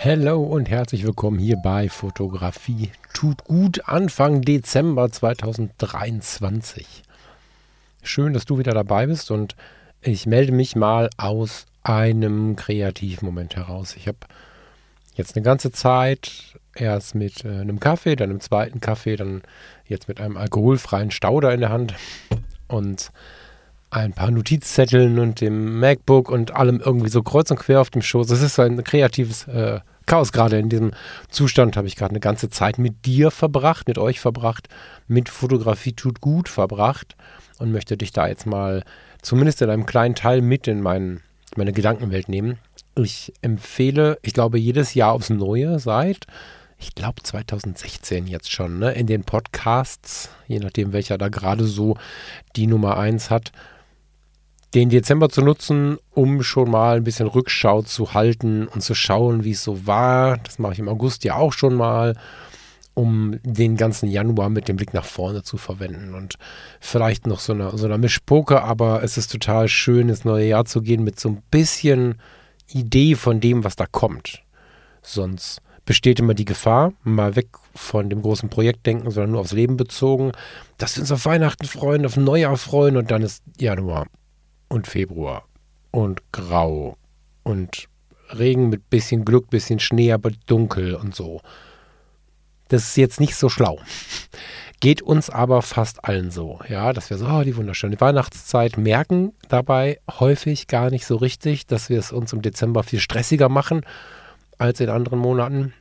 Hallo und herzlich willkommen hier bei Fotografie tut gut Anfang Dezember 2023. Schön, dass du wieder dabei bist und ich melde mich mal aus einem Kreativmoment heraus. Ich habe jetzt eine ganze Zeit erst mit äh, einem Kaffee, dann einem zweiten Kaffee, dann jetzt mit einem alkoholfreien Stauder in der Hand und ein paar Notizzetteln und dem MacBook und allem irgendwie so kreuz und quer auf dem Schoß. Es ist ein kreatives äh, Chaos. Gerade in diesem Zustand habe ich gerade eine ganze Zeit mit dir verbracht, mit euch verbracht, mit Fotografie tut gut verbracht und möchte dich da jetzt mal zumindest in einem kleinen Teil mit in mein, meine Gedankenwelt nehmen. Ich empfehle, ich glaube, jedes Jahr aufs Neue seit ich glaube 2016 jetzt schon, ne, in den Podcasts, je nachdem welcher da gerade so die Nummer 1 hat, den Dezember zu nutzen, um schon mal ein bisschen Rückschau zu halten und zu schauen, wie es so war. Das mache ich im August ja auch schon mal, um den ganzen Januar mit dem Blick nach vorne zu verwenden. Und vielleicht noch so eine, so eine Mischpoke, aber es ist total schön, ins neue Jahr zu gehen mit so ein bisschen Idee von dem, was da kommt. Sonst besteht immer die Gefahr, mal weg von dem großen Projekt denken, sondern nur aufs Leben bezogen, dass wir uns auf Weihnachten freuen, auf Neujahr freuen und dann ist Januar und Februar und grau und Regen mit bisschen Glück, bisschen Schnee, aber dunkel und so. Das ist jetzt nicht so schlau. Geht uns aber fast allen so, ja, dass wir so, oh, die wunderschöne Weihnachtszeit merken dabei häufig gar nicht so richtig, dass wir es uns im Dezember viel stressiger machen als in anderen Monaten.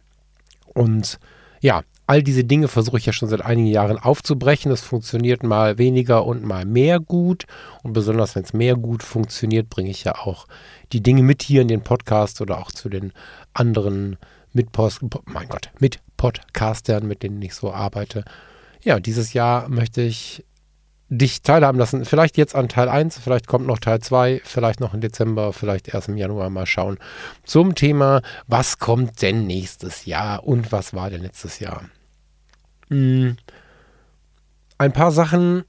Und ja, all diese Dinge versuche ich ja schon seit einigen Jahren aufzubrechen. Das funktioniert mal weniger und mal mehr gut. Und besonders wenn es mehr gut funktioniert, bringe ich ja auch die Dinge mit hier in den Podcast oder auch zu den anderen mit Post, mein Gott, mit Podcastern, mit denen ich so arbeite. Ja, dieses Jahr möchte ich dich teilhaben lassen. Vielleicht jetzt an Teil 1, vielleicht kommt noch Teil 2, vielleicht noch im Dezember, vielleicht erst im Januar mal schauen. Zum Thema, was kommt denn nächstes Jahr und was war denn letztes Jahr? Hm. Ein paar Sachen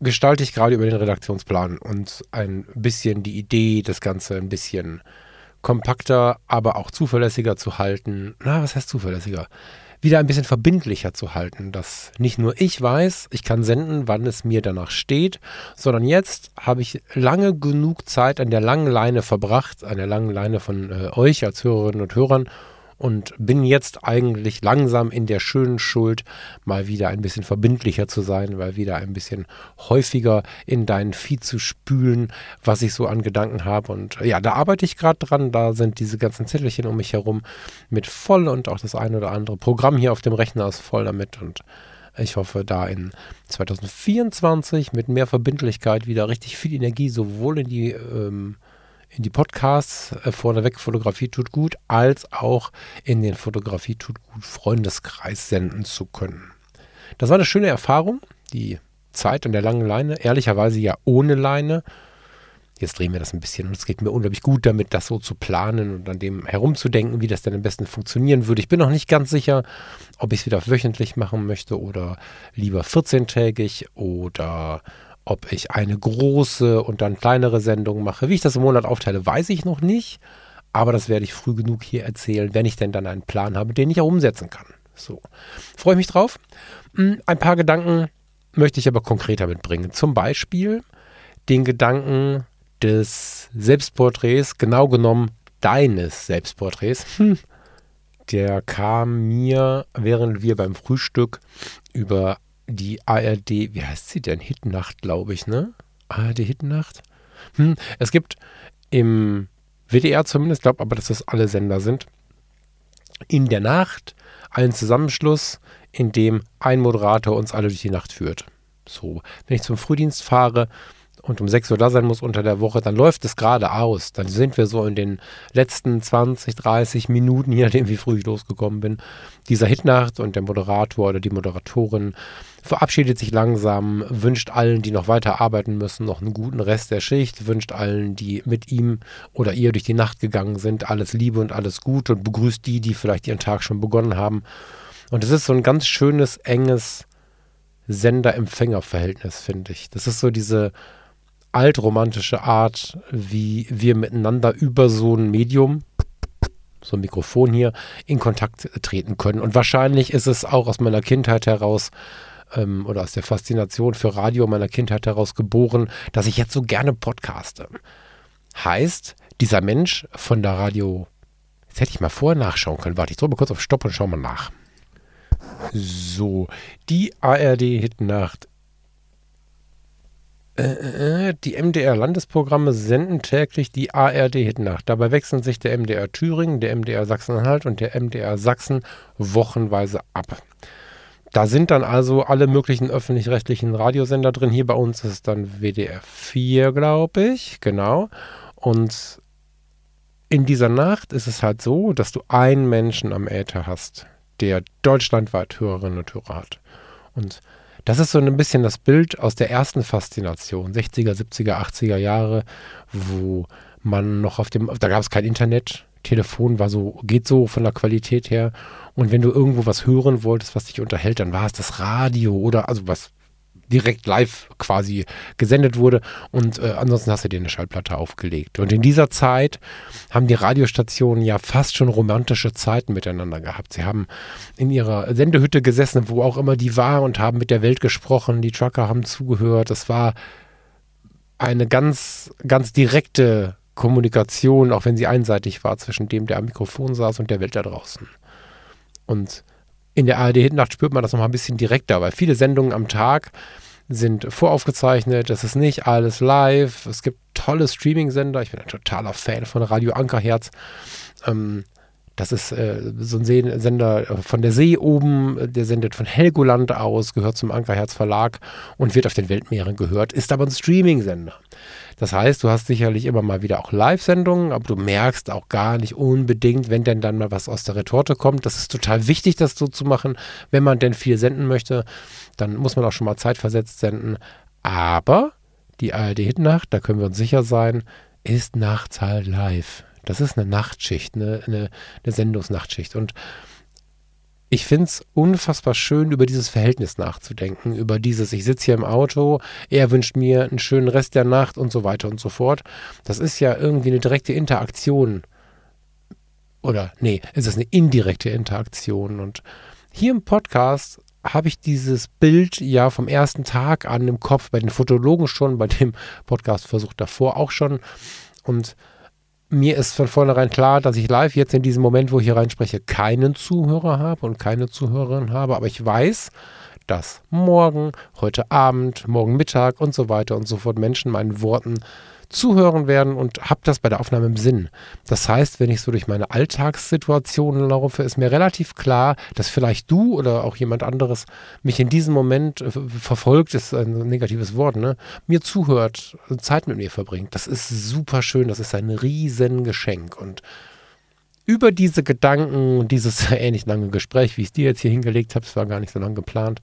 gestalte ich gerade über den Redaktionsplan und ein bisschen die Idee, das Ganze ein bisschen kompakter, aber auch zuverlässiger zu halten. Na, was heißt zuverlässiger? Wieder ein bisschen verbindlicher zu halten, dass nicht nur ich weiß, ich kann senden, wann es mir danach steht, sondern jetzt habe ich lange genug Zeit an der langen Leine verbracht, an der langen Leine von äh, euch als Hörerinnen und Hörern, und bin jetzt eigentlich langsam in der schönen Schuld, mal wieder ein bisschen verbindlicher zu sein, mal wieder ein bisschen häufiger in deinen Feed zu spülen, was ich so an Gedanken habe. Und ja, da arbeite ich gerade dran. Da sind diese ganzen Zettelchen um mich herum mit voll und auch das ein oder andere Programm hier auf dem Rechner ist voll damit und ich hoffe, da in 2024 mit mehr Verbindlichkeit wieder richtig viel Energie sowohl in die ähm, in die Podcasts äh, vorneweg Fotografie tut gut, als auch in den Fotografie tut gut Freundeskreis senden zu können. Das war eine schöne Erfahrung, die Zeit an der langen Leine, ehrlicherweise ja ohne Leine. Jetzt drehen wir das ein bisschen und es geht mir unglaublich gut damit, das so zu planen und an dem herumzudenken, wie das denn am besten funktionieren würde. Ich bin noch nicht ganz sicher, ob ich es wieder wöchentlich machen möchte oder lieber 14-tägig oder ob ich eine große und dann kleinere Sendung mache. Wie ich das im Monat aufteile, weiß ich noch nicht. Aber das werde ich früh genug hier erzählen, wenn ich denn dann einen Plan habe, den ich auch umsetzen kann. So. Freue ich mich drauf. Hm, ein paar Gedanken möchte ich aber konkreter mitbringen. Zum Beispiel den Gedanken des Selbstporträts, genau genommen deines Selbstporträts. Hm. Der kam mir, während wir beim Frühstück über die ARD, wie heißt sie denn? Hitnacht, glaube ich, ne? ARD Hitnacht? Hm, es gibt im WDR zumindest, glaube aber, dass das alle Sender sind, in der Nacht einen Zusammenschluss, in dem ein Moderator uns alle durch die Nacht führt. So, wenn ich zum Frühdienst fahre und um 6 Uhr da sein muss unter der Woche, dann läuft es gerade aus. Dann sind wir so in den letzten 20, 30 Minuten, je nachdem wie früh ich losgekommen bin, dieser Hitnacht und der Moderator oder die Moderatorin verabschiedet sich langsam, wünscht allen, die noch weiter arbeiten müssen, noch einen guten Rest der Schicht, wünscht allen, die mit ihm oder ihr durch die Nacht gegangen sind, alles Liebe und alles Gute und begrüßt die, die vielleicht ihren Tag schon begonnen haben. Und es ist so ein ganz schönes, enges Sender-Empfänger-Verhältnis, finde ich. Das ist so diese altromantische Art, wie wir miteinander über so ein Medium, so ein Mikrofon hier, in Kontakt treten können. Und wahrscheinlich ist es auch aus meiner Kindheit heraus ähm, oder aus der Faszination für Radio meiner Kindheit heraus geboren, dass ich jetzt so gerne podcaste. Heißt, dieser Mensch von der Radio, jetzt hätte ich mal vorher nachschauen können. Warte, ich drücke mal kurz auf Stopp und schau mal nach. So, die ARD-Hitnacht. Äh, äh, die MDR-Landesprogramme senden täglich die ARD-Hitnacht. Dabei wechseln sich der MDR Thüringen, der MDR Sachsen-Anhalt und der MDR Sachsen wochenweise ab. Da sind dann also alle möglichen öffentlich-rechtlichen Radiosender drin. Hier bei uns ist dann WDR 4, glaube ich. Genau. Und in dieser Nacht ist es halt so, dass du einen Menschen am Äther hast der deutschlandweit Hörerinnen und Hörer hat. Und das ist so ein bisschen das Bild aus der ersten Faszination, 60er, 70er, 80er Jahre, wo man noch auf dem, da gab es kein Internet, Telefon war so, geht so von der Qualität her. Und wenn du irgendwo was hören wolltest, was dich unterhält, dann war es das Radio oder also was direkt live quasi gesendet wurde. Und äh, ansonsten hast du dir eine Schallplatte aufgelegt. Und in dieser Zeit haben die Radiostationen ja fast schon romantische Zeiten miteinander gehabt. Sie haben in ihrer Sendehütte gesessen, wo auch immer die war, und haben mit der Welt gesprochen. Die Trucker haben zugehört. Es war eine ganz, ganz direkte Kommunikation, auch wenn sie einseitig war, zwischen dem, der am Mikrofon saß und der Welt da draußen. Und in der ARD-Hitnacht spürt man das nochmal ein bisschen direkter, weil viele Sendungen am Tag sind voraufgezeichnet, es ist nicht alles live, es gibt tolle Streaming-Sender, ich bin ein totaler Fan von Radio Ankerherz. Ähm, das ist äh, so ein Sender von der See oben, der sendet von Helgoland aus, gehört zum Ankerherz Verlag und wird auf den Weltmeeren gehört, ist aber ein Streaming-Sender. Das heißt, du hast sicherlich immer mal wieder auch Live-Sendungen, aber du merkst auch gar nicht unbedingt, wenn denn dann mal was aus der Retorte kommt. Das ist total wichtig, das so zu machen, wenn man denn viel senden möchte. Dann muss man auch schon mal zeitversetzt senden. Aber die ARD-Hitnacht, da können wir uns sicher sein, ist nachts halt live. Das ist eine Nachtschicht, eine, eine, eine Sendungsnachtschicht. Und ich finde es unfassbar schön, über dieses Verhältnis nachzudenken, über dieses, ich sitze hier im Auto, er wünscht mir einen schönen Rest der Nacht und so weiter und so fort. Das ist ja irgendwie eine direkte Interaktion. Oder, nee, es ist eine indirekte Interaktion. Und hier im Podcast habe ich dieses Bild ja vom ersten Tag an im Kopf, bei den Fotologen schon, bei dem Podcast-Versuch davor auch schon. Und mir ist von vornherein klar, dass ich live jetzt in diesem Moment, wo ich hier reinspreche, keinen Zuhörer habe und keine Zuhörerin habe. Aber ich weiß, dass morgen, heute Abend, morgen Mittag und so weiter und so fort Menschen meinen Worten zuhören werden und habe das bei der Aufnahme im Sinn. Das heißt, wenn ich so durch meine Alltagssituationen laufe, ist mir relativ klar, dass vielleicht du oder auch jemand anderes mich in diesem Moment äh, verfolgt, ist ein negatives Wort, ne? mir zuhört, Zeit mit mir verbringt. Das ist super schön, das ist ein Riesengeschenk und über diese Gedanken, dieses ähnlich lange Gespräch, wie ich es dir jetzt hier hingelegt habe, es war gar nicht so lange geplant,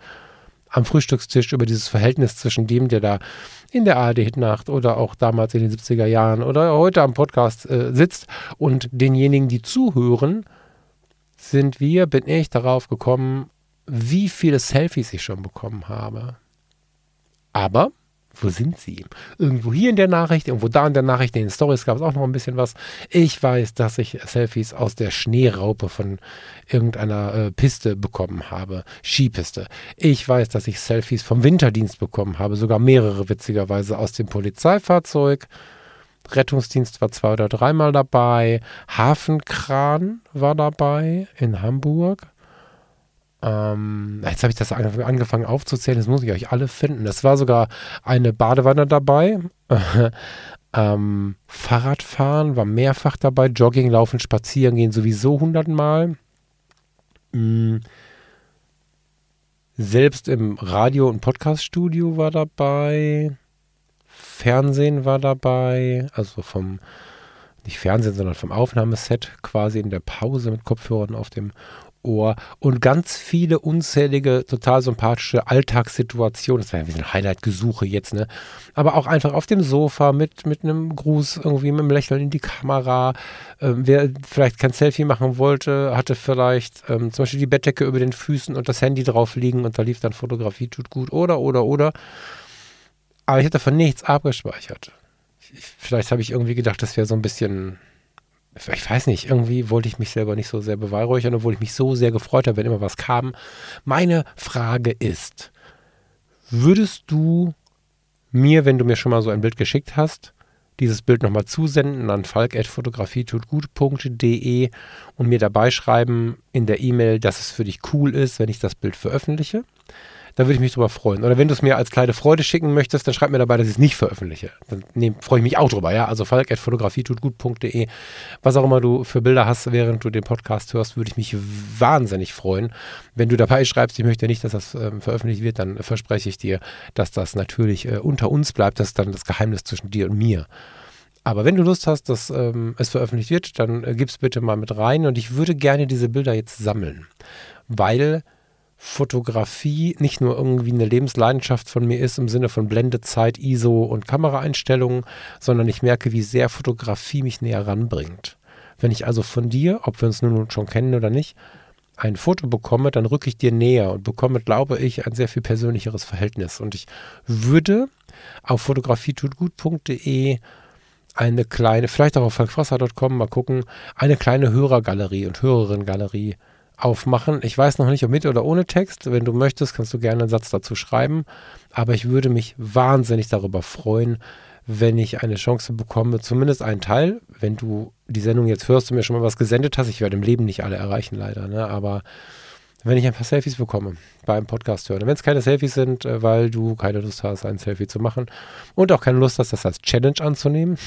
am Frühstückstisch über dieses Verhältnis zwischen dem, der da in der ARD-Hitnacht oder auch damals in den 70er Jahren oder heute am Podcast äh, sitzt und denjenigen, die zuhören, sind wir, bin ich darauf gekommen, wie viele Selfies ich schon bekommen habe. Aber wo sind sie? Irgendwo hier in der Nachricht, irgendwo da in der Nachricht, in den Stories gab es auch noch ein bisschen was. Ich weiß, dass ich Selfies aus der Schneeraupe von irgendeiner äh, Piste bekommen habe, Skipiste. Ich weiß, dass ich Selfies vom Winterdienst bekommen habe, sogar mehrere witzigerweise aus dem Polizeifahrzeug. Rettungsdienst war zwei oder dreimal dabei. Hafenkran war dabei in Hamburg. Ähm, jetzt habe ich das angefangen aufzuzählen, das muss ich euch alle finden. Es war sogar eine Badewanne dabei. ähm, Fahrradfahren war mehrfach dabei. Jogging, Laufen, Spazieren gehen sowieso hundertmal. Mhm. Selbst im Radio- und Podcaststudio war dabei. Fernsehen war dabei, also vom, nicht Fernsehen, sondern vom Aufnahmeset quasi in der Pause mit Kopfhörern auf dem Ohr und ganz viele unzählige, total sympathische Alltagssituationen. Das wäre wie ein Highlight-Gesuche jetzt, ne? Aber auch einfach auf dem Sofa mit, mit einem Gruß, irgendwie mit einem Lächeln in die Kamera. Ähm, wer vielleicht kein Selfie machen wollte, hatte vielleicht ähm, zum Beispiel die Bettdecke über den Füßen und das Handy drauf liegen und da lief dann Fotografie, tut gut. Oder, oder, oder. Aber ich hatte davon nichts abgespeichert. Ich, vielleicht habe ich irgendwie gedacht, das wäre so ein bisschen ich weiß nicht, irgendwie wollte ich mich selber nicht so sehr beweihräuchern, obwohl ich mich so sehr gefreut habe, wenn immer was kam. Meine Frage ist, würdest du mir, wenn du mir schon mal so ein Bild geschickt hast, dieses Bild nochmal zusenden an falk.fotografietutgut.de und mir dabei schreiben in der E-Mail, dass es für dich cool ist, wenn ich das Bild veröffentliche? Da würde ich mich drüber freuen. Oder wenn du es mir als kleine Freude schicken möchtest, dann schreib mir dabei, dass ich es nicht veröffentliche. Dann nee, freue ich mich auch drüber, ja. Also falk.fotografietutgut.de. Was auch immer du für Bilder hast, während du den Podcast hörst, würde ich mich wahnsinnig freuen. Wenn du dabei schreibst, ich möchte nicht, dass das äh, veröffentlicht wird, dann verspreche ich dir, dass das natürlich äh, unter uns bleibt. Das ist dann das Geheimnis zwischen dir und mir. Aber wenn du Lust hast, dass ähm, es veröffentlicht wird, dann äh, es bitte mal mit rein. Und ich würde gerne diese Bilder jetzt sammeln, weil Fotografie nicht nur irgendwie eine Lebensleidenschaft von mir ist im Sinne von Blendezeit, ISO und Kameraeinstellungen, sondern ich merke, wie sehr Fotografie mich näher ranbringt. Wenn ich also von dir, ob wir uns nun schon kennen oder nicht, ein Foto bekomme, dann rücke ich dir näher und bekomme, glaube ich, ein sehr viel persönlicheres Verhältnis. Und ich würde auf fotografietutgut.de eine kleine, vielleicht auch auf falkfrasser.com mal gucken, eine kleine Hörergalerie und Hörerinnengalerie aufmachen. Ich weiß noch nicht, ob mit oder ohne Text. Wenn du möchtest, kannst du gerne einen Satz dazu schreiben. Aber ich würde mich wahnsinnig darüber freuen, wenn ich eine Chance bekomme, zumindest einen Teil, wenn du die Sendung jetzt hörst und mir schon mal was gesendet hast. Ich werde im Leben nicht alle erreichen, leider. Ne? Aber wenn ich ein paar Selfies bekomme beim Podcast hören. Wenn es keine Selfies sind, äh, weil du keine Lust hast, ein Selfie zu machen und auch keine Lust hast, das als Challenge anzunehmen,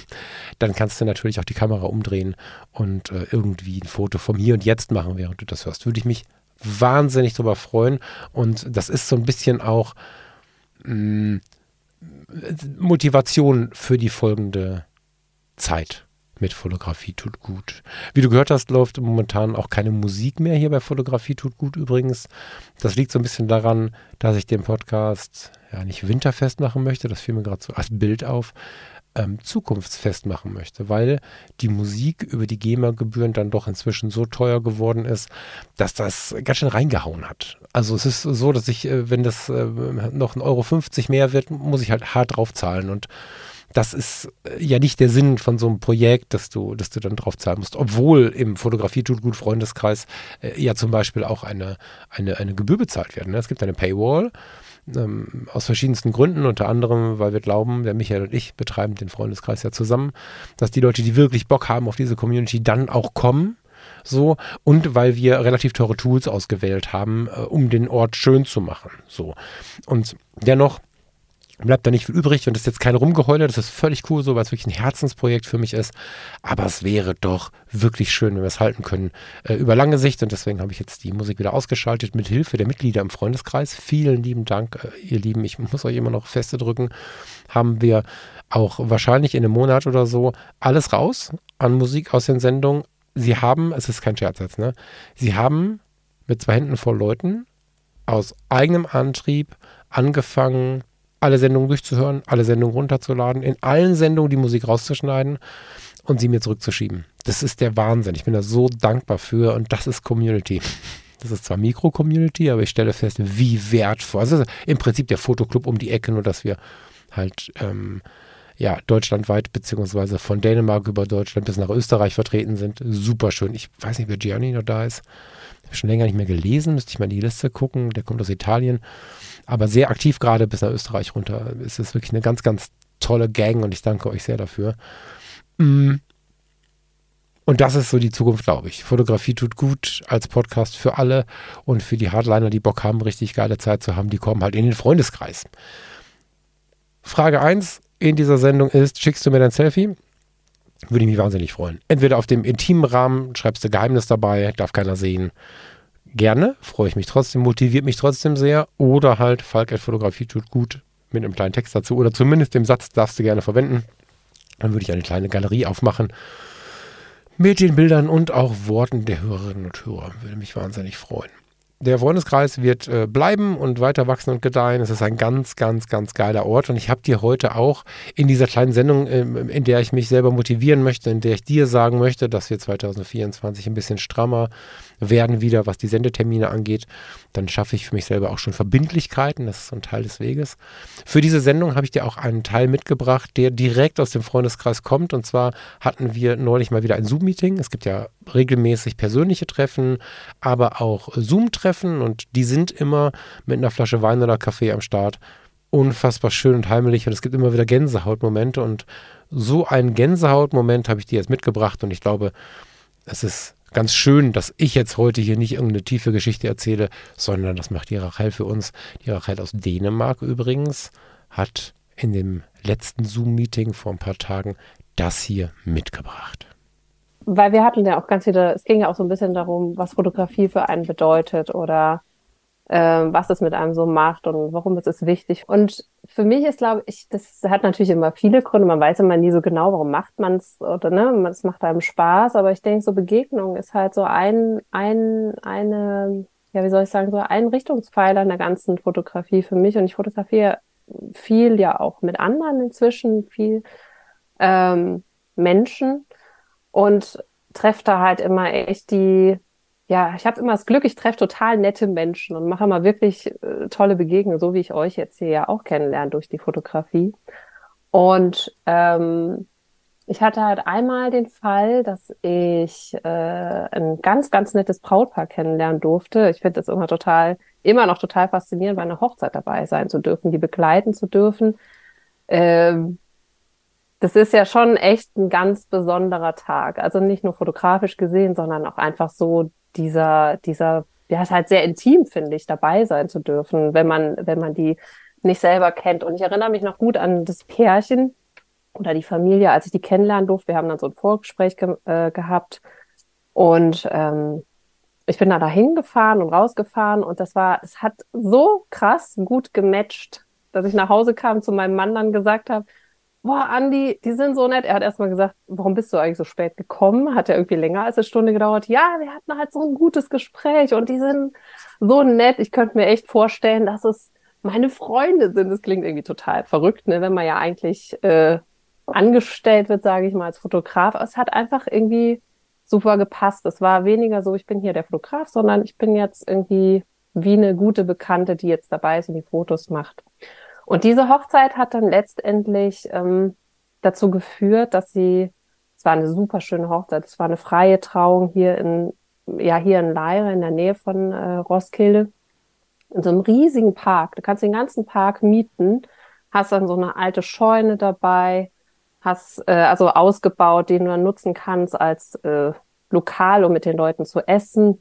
dann kannst du natürlich auch die Kamera umdrehen und äh, irgendwie ein Foto vom Hier und Jetzt machen, während du das hörst. Würde ich mich wahnsinnig drüber freuen. Und das ist so ein bisschen auch mh, mm, Motivation für die folgende Zeit mit Fotografie tut gut. Wie du gehört hast, läuft momentan auch keine Musik mehr hier bei Fotografie tut gut übrigens. Das liegt so ein bisschen daran, dass ich den Podcast ja nicht winterfest machen möchte, das fiel mir gerade so als Bild auf, ähm, zukunftsfest machen möchte, weil die Musik über die GEMA-Gebühren dann doch inzwischen so teuer geworden ist, dass das ganz schön reingehauen hat. Also es ist so, dass ich, äh, wenn das äh, noch ein Euro 50 mehr wird, muss ich halt hart draufzahlen und das ist äh, ja nicht der Sinn von so einem Projekt, dass du, dass du dann drauf zahlen musst. Obwohl im Fotografie tut gut Freundeskreis äh, ja zum Beispiel auch eine, eine, eine Gebühr bezahlt wird. Ne? Es gibt eine Paywall ähm, aus verschiedensten Gründen, unter anderem, weil wir glauben, der Michael und ich betreiben den Freundeskreis ja zusammen, dass die Leute, die wirklich Bock haben auf diese Community, dann auch kommen. So, und weil wir relativ teure Tools ausgewählt haben, äh, um den Ort schön zu machen. So. Und dennoch bleibt da nicht viel übrig und das ist jetzt kein Rumgeheule, das ist völlig cool so, weil es wirklich ein Herzensprojekt für mich ist. Aber es wäre doch wirklich schön, wenn wir es halten können äh, über lange Sicht und deswegen habe ich jetzt die Musik wieder ausgeschaltet mit Hilfe der Mitglieder im Freundeskreis. Vielen lieben Dank, äh, ihr Lieben. Ich muss euch immer noch feste drücken. Haben wir auch wahrscheinlich in einem Monat oder so alles raus an Musik aus den Sendungen. Sie haben, es ist kein Scherz jetzt, ne? Sie haben mit zwei Händen voll Leuten aus eigenem Antrieb angefangen, alle Sendungen durchzuhören, alle Sendungen runterzuladen, in allen Sendungen die Musik rauszuschneiden und sie mir zurückzuschieben. Das ist der Wahnsinn. Ich bin da so dankbar für und das ist Community. Das ist zwar Mikro-Community, aber ich stelle fest, wie wertvoll. Also im Prinzip der Fotoclub um die Ecke, nur dass wir halt ähm, ja, deutschlandweit beziehungsweise von Dänemark über Deutschland bis nach Österreich vertreten sind. Super schön. Ich weiß nicht, wer Gianni noch da ist. Schon länger nicht mehr gelesen, müsste ich mal in die Liste gucken. Der kommt aus Italien aber sehr aktiv gerade bis nach Österreich runter. Es ist wirklich eine ganz, ganz tolle Gang und ich danke euch sehr dafür. Mm. Und das ist so die Zukunft, glaube ich. Fotografie tut gut als Podcast für alle und für die Hardliner, die Bock haben, richtig geile Zeit zu haben, die kommen halt in den Freundeskreis. Frage 1 in dieser Sendung ist, schickst du mir dein Selfie? Würde ich mich wahnsinnig freuen. Entweder auf dem intimen Rahmen, schreibst du Geheimnis dabei, darf keiner sehen gerne, freue ich mich trotzdem, motiviert mich trotzdem sehr. Oder halt Falk Fotografie tut gut mit einem kleinen Text dazu oder zumindest dem Satz darfst du gerne verwenden. Dann würde ich eine kleine Galerie aufmachen mit den Bildern und auch Worten der Hörerinnen und Hörer. Würde mich wahnsinnig freuen der Freundeskreis wird äh, bleiben und weiter wachsen und gedeihen. Es ist ein ganz, ganz, ganz geiler Ort. Und ich habe dir heute auch in dieser kleinen Sendung, ähm, in der ich mich selber motivieren möchte, in der ich dir sagen möchte, dass wir 2024 ein bisschen strammer werden wieder, was die Sendetermine angeht. Dann schaffe ich für mich selber auch schon Verbindlichkeiten. Das ist so ein Teil des Weges. Für diese Sendung habe ich dir auch einen Teil mitgebracht, der direkt aus dem Freundeskreis kommt. Und zwar hatten wir neulich mal wieder ein Zoom-Meeting. Es gibt ja regelmäßig persönliche Treffen, aber auch Zoom-Treffen. Und die sind immer mit einer Flasche Wein oder Kaffee am Start unfassbar schön und heimelig und es gibt immer wieder Gänsehautmomente und so einen Gänsehautmoment habe ich dir jetzt mitgebracht und ich glaube, es ist ganz schön, dass ich jetzt heute hier nicht irgendeine tiefe Geschichte erzähle, sondern das macht die Rachel für uns. Die Rachel aus Dänemark übrigens hat in dem letzten Zoom-Meeting vor ein paar Tagen das hier mitgebracht. Weil wir hatten ja auch ganz viele, es ging ja auch so ein bisschen darum, was Fotografie für einen bedeutet oder was es mit einem so macht und warum es ist wichtig. Und für mich ist, glaube ich, das hat natürlich immer viele Gründe. Man weiß immer nie so genau, warum macht man es oder ne, es macht einem Spaß. Aber ich denke, so Begegnung ist halt so ein, ein, eine, ja, wie soll ich sagen, so ein Richtungspfeiler in der ganzen Fotografie für mich. Und ich fotografiere viel ja auch mit anderen inzwischen, viel ähm, Menschen und treffe da halt immer echt die ja, ich habe immer das Glück, ich treffe total nette Menschen und mache immer wirklich äh, tolle Begegnungen, so wie ich euch jetzt hier ja auch kennenlerne durch die Fotografie. Und ähm, ich hatte halt einmal den Fall, dass ich äh, ein ganz, ganz nettes Brautpaar kennenlernen durfte. Ich finde das immer total, immer noch total faszinierend, bei einer Hochzeit dabei sein zu dürfen, die begleiten zu dürfen. Ähm, das ist ja schon echt ein ganz besonderer Tag. Also nicht nur fotografisch gesehen, sondern auch einfach so dieser, dieser, ja, ist halt sehr intim, finde ich, dabei sein zu dürfen, wenn man, wenn man die nicht selber kennt. Und ich erinnere mich noch gut an das Pärchen oder die Familie, als ich die kennenlernen durfte. Wir haben dann so ein Vorgespräch ge äh, gehabt und ähm, ich bin da dahin gefahren und rausgefahren und das war, es hat so krass gut gematcht, dass ich nach Hause kam, zu meinem Mann dann gesagt habe, boah, Andi, die sind so nett. Er hat erstmal gesagt, warum bist du eigentlich so spät gekommen? Hat ja irgendwie länger als eine Stunde gedauert. Ja, wir hatten halt so ein gutes Gespräch und die sind so nett. Ich könnte mir echt vorstellen, dass es meine Freunde sind. Das klingt irgendwie total verrückt, ne? wenn man ja eigentlich äh, angestellt wird, sage ich mal, als Fotograf. Aber es hat einfach irgendwie super gepasst. Es war weniger so, ich bin hier der Fotograf, sondern ich bin jetzt irgendwie wie eine gute Bekannte, die jetzt dabei ist und die Fotos macht. Und diese Hochzeit hat dann letztendlich ähm, dazu geführt, dass sie, es war eine super schöne Hochzeit, es war eine freie Trauung hier in, ja, hier in Leire, in der Nähe von äh, Roskilde, in so einem riesigen Park. Du kannst den ganzen Park mieten, hast dann so eine alte Scheune dabei, hast äh, also ausgebaut, den du dann nutzen kannst als äh, Lokal, um mit den Leuten zu essen.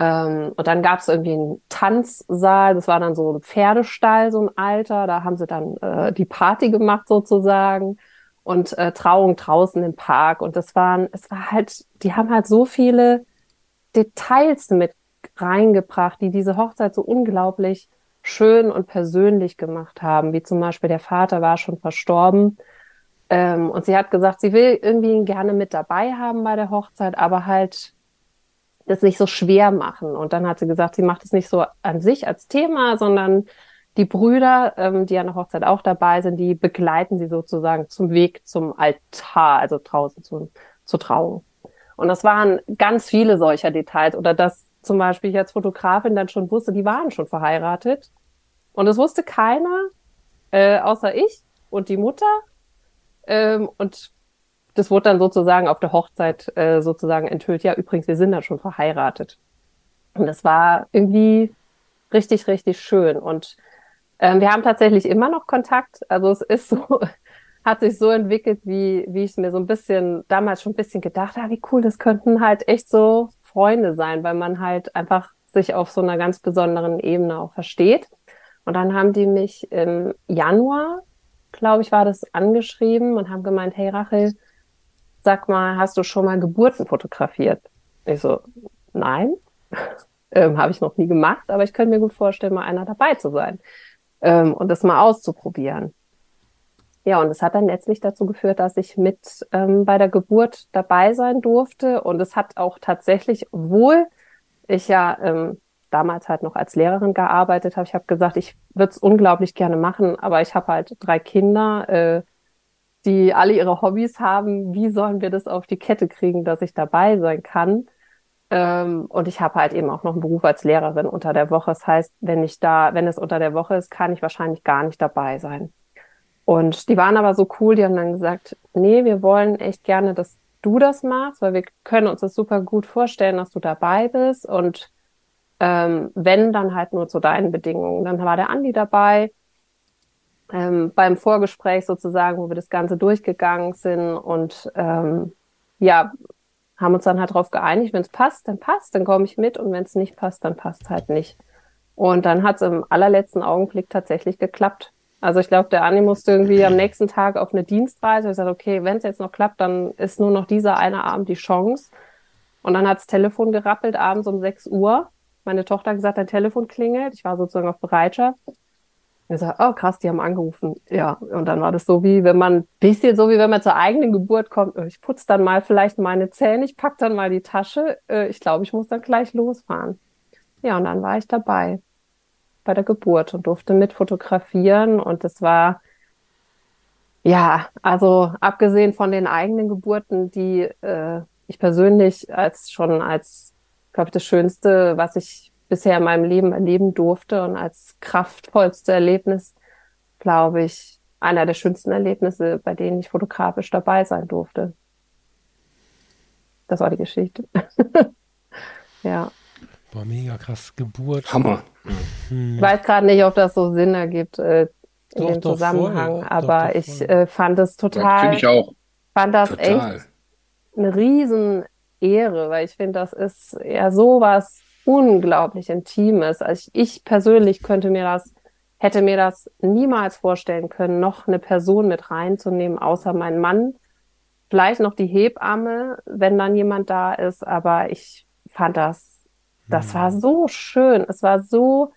Ähm, und dann gab es irgendwie einen Tanzsaal, das war dann so ein Pferdestall, so ein alter, da haben sie dann äh, die Party gemacht sozusagen und äh, Trauung draußen im Park. Und das waren, es war halt, die haben halt so viele Details mit reingebracht, die diese Hochzeit so unglaublich schön und persönlich gemacht haben, wie zum Beispiel der Vater war schon verstorben. Ähm, und sie hat gesagt, sie will irgendwie ihn gerne mit dabei haben bei der Hochzeit, aber halt das nicht so schwer machen. Und dann hat sie gesagt, sie macht es nicht so an sich als Thema, sondern die Brüder, ähm, die an der Hochzeit auch dabei sind, die begleiten sie sozusagen zum Weg zum Altar, also draußen zu, zur Trauung. Und das waren ganz viele solcher Details. Oder dass zum Beispiel ich als Fotografin dann schon wusste, die waren schon verheiratet. Und es wusste keiner, äh, außer ich und die Mutter. Ähm, und das wurde dann sozusagen auf der Hochzeit äh, sozusagen enthüllt. Ja, übrigens, wir sind dann schon verheiratet. Und das war irgendwie richtig, richtig schön. Und ähm, wir haben tatsächlich immer noch Kontakt. Also es ist so, hat sich so entwickelt, wie, wie ich es mir so ein bisschen, damals schon ein bisschen gedacht habe, wie cool, das könnten halt echt so Freunde sein, weil man halt einfach sich auf so einer ganz besonderen Ebene auch versteht. Und dann haben die mich im Januar, glaube ich, war das angeschrieben und haben gemeint, hey Rachel, sag mal, hast du schon mal Geburten fotografiert? Ich so, nein, ähm, habe ich noch nie gemacht, aber ich könnte mir gut vorstellen, mal einer dabei zu sein. ähm, und das mal auszuprobieren. Ja, und es hat dann letztlich dazu geführt, dass ich mit ähm, bei der Geburt dabei sein durfte. Und es hat auch tatsächlich, obwohl ich ja ähm, damals halt noch als Lehrerin gearbeitet habe, ich habe gesagt, ich würde es unglaublich gerne machen, aber ich habe halt drei Kinder, äh, die alle ihre Hobbys haben. Wie sollen wir das auf die Kette kriegen, dass ich dabei sein kann? Ähm, und ich habe halt eben auch noch einen Beruf als Lehrerin unter der Woche. Das heißt, wenn ich da, wenn es unter der Woche ist, kann ich wahrscheinlich gar nicht dabei sein. Und die waren aber so cool, die haben dann gesagt, nee, wir wollen echt gerne, dass du das machst, weil wir können uns das super gut vorstellen, dass du dabei bist. Und ähm, wenn, dann halt nur zu deinen Bedingungen. Dann war der Andi dabei ähm, beim Vorgespräch sozusagen, wo wir das Ganze durchgegangen sind und ähm, ja, haben uns dann halt darauf geeinigt, wenn es passt, dann passt, dann komme ich mit und wenn es nicht passt, dann passt halt nicht. Und dann hat es im allerletzten Augenblick tatsächlich geklappt. Also ich glaube, der Anni musste irgendwie am nächsten Tag auf eine Dienstreise. Ich sagte, okay, wenn es jetzt noch klappt, dann ist nur noch dieser eine Abend die Chance. Und dann hat das Telefon gerappelt, abends um 6 Uhr. Meine Tochter hat gesagt, dein Telefon klingelt. Ich war sozusagen auf Bereitschaft. Und ich sage, oh krass, die haben angerufen. Ja, und dann war das so wie, wenn man, bisschen so wie wenn man zur eigenen Geburt kommt. Oh, ich putze dann mal vielleicht meine Zähne, ich pack dann mal die Tasche. Äh, ich glaube, ich muss dann gleich losfahren. Ja, und dann war ich dabei bei der Geburt und durfte mit fotografieren und es war, ja, also abgesehen von den eigenen Geburten, die äh, ich persönlich als schon als, glaube ich, das Schönste, was ich bisher in meinem Leben erleben durfte und als kraftvollste Erlebnis, glaube ich, einer der schönsten Erlebnisse, bei denen ich fotografisch dabei sein durfte. Das war die Geschichte. ja. Boah, mega krass. Geburt. Hammer. Hm. Ich weiß gerade nicht, ob das so Sinn ergibt äh, in doch, dem doch, Zusammenhang, voll. aber doch, ich äh, fand es total. Finde ich auch. Fand das total. echt eine riesen Ehre, weil ich finde, das ist ja sowas unglaublich Intimes. Also ich, ich persönlich könnte mir das, hätte mir das niemals vorstellen können, noch eine Person mit reinzunehmen, außer mein Mann. Vielleicht noch die Hebamme, wenn dann jemand da ist, aber ich fand das das war hm. so schön. Es war so,